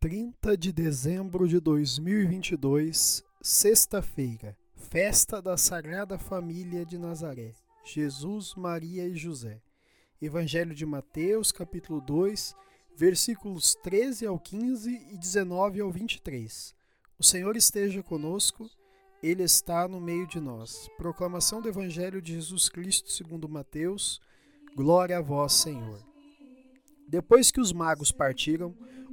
30 de dezembro de 2022, sexta-feira, festa da Sagrada Família de Nazaré, Jesus, Maria e José. Evangelho de Mateus, capítulo 2, versículos 13 ao 15 e 19 ao 23. O Senhor esteja conosco, Ele está no meio de nós. Proclamação do Evangelho de Jesus Cristo segundo Mateus. Glória a vós, Senhor. Depois que os magos partiram,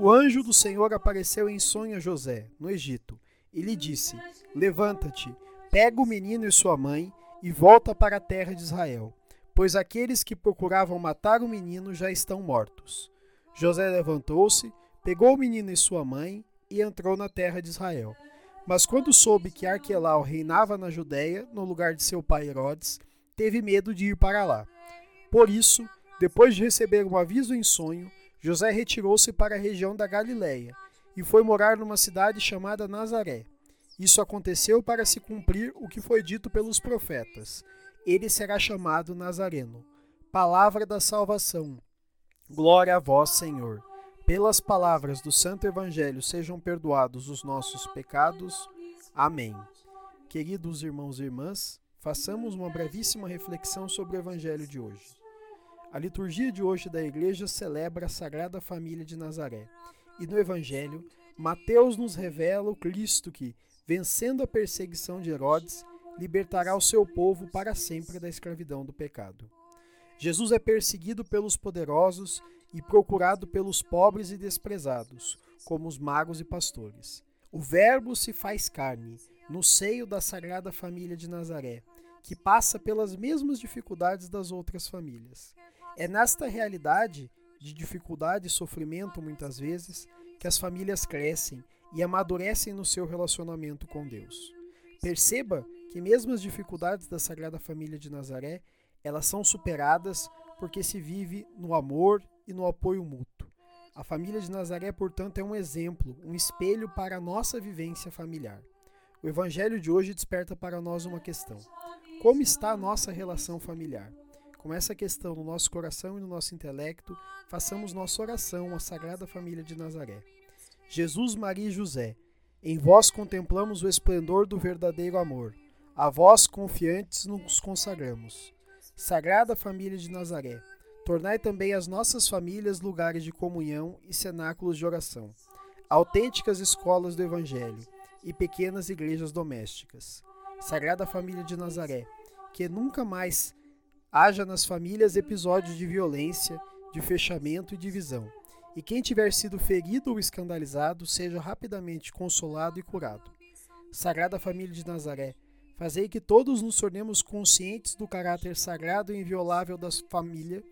o anjo do Senhor apareceu em sonho a José, no Egito, e lhe disse: Levanta-te, pega o menino e sua mãe e volta para a terra de Israel, pois aqueles que procuravam matar o menino já estão mortos. José levantou-se, pegou o menino e sua mãe e entrou na terra de Israel. Mas quando soube que Arquelau reinava na Judéia, no lugar de seu pai Herodes, teve medo de ir para lá. Por isso, depois de receber um aviso em sonho, José retirou-se para a região da Galiléia e foi morar numa cidade chamada Nazaré. Isso aconteceu para se cumprir o que foi dito pelos profetas. Ele será chamado Nazareno. Palavra da salvação. Glória a vós, Senhor. Pelas palavras do Santo Evangelho sejam perdoados os nossos pecados. Amém. Queridos irmãos e irmãs, façamos uma brevíssima reflexão sobre o Evangelho de hoje. A liturgia de hoje da Igreja celebra a Sagrada Família de Nazaré. E no Evangelho, Mateus nos revela o Cristo que, vencendo a perseguição de Herodes, libertará o seu povo para sempre da escravidão do pecado. Jesus é perseguido pelos poderosos e procurado pelos pobres e desprezados, como os magos e pastores. O Verbo se faz carne no seio da Sagrada Família de Nazaré, que passa pelas mesmas dificuldades das outras famílias. É nesta realidade de dificuldade e sofrimento, muitas vezes, que as famílias crescem e amadurecem no seu relacionamento com Deus. Perceba que mesmo as dificuldades da Sagrada Família de Nazaré, elas são superadas porque se vive no amor e no apoio mútuo. A família de Nazaré, portanto, é um exemplo, um espelho para a nossa vivência familiar. O evangelho de hoje desperta para nós uma questão: como está a nossa relação familiar? Com essa questão no nosso coração e no nosso intelecto, façamos nossa oração à Sagrada Família de Nazaré. Jesus, Maria e José, em vós contemplamos o esplendor do verdadeiro amor. A vós, confiantes, nos consagramos. Sagrada Família de Nazaré, tornai também as nossas famílias lugares de comunhão e cenáculos de oração, autênticas escolas do Evangelho e pequenas igrejas domésticas. Sagrada Família de Nazaré, que nunca mais haja nas famílias episódios de violência, de fechamento e divisão, e quem tiver sido ferido ou escandalizado seja rapidamente consolado e curado. Sagrada Família de Nazaré, fazei que todos nos tornemos conscientes do caráter sagrado e inviolável da família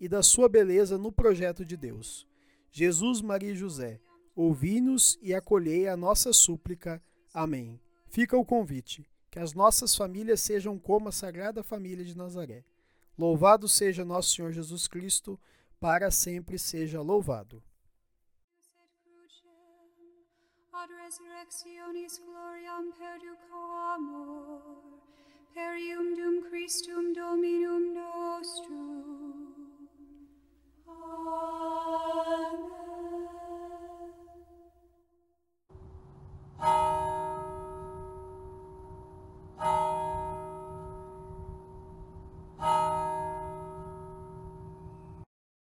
e da sua beleza no projeto de Deus. Jesus, Maria e José, ouvi-nos e acolhei a nossa súplica. Amém. Fica o convite, que as nossas famílias sejam como a Sagrada Família de Nazaré. Louvado seja nosso Senhor Jesus Cristo, para sempre seja louvado. ad resurrectionis gloriam perducamur, per ium Christum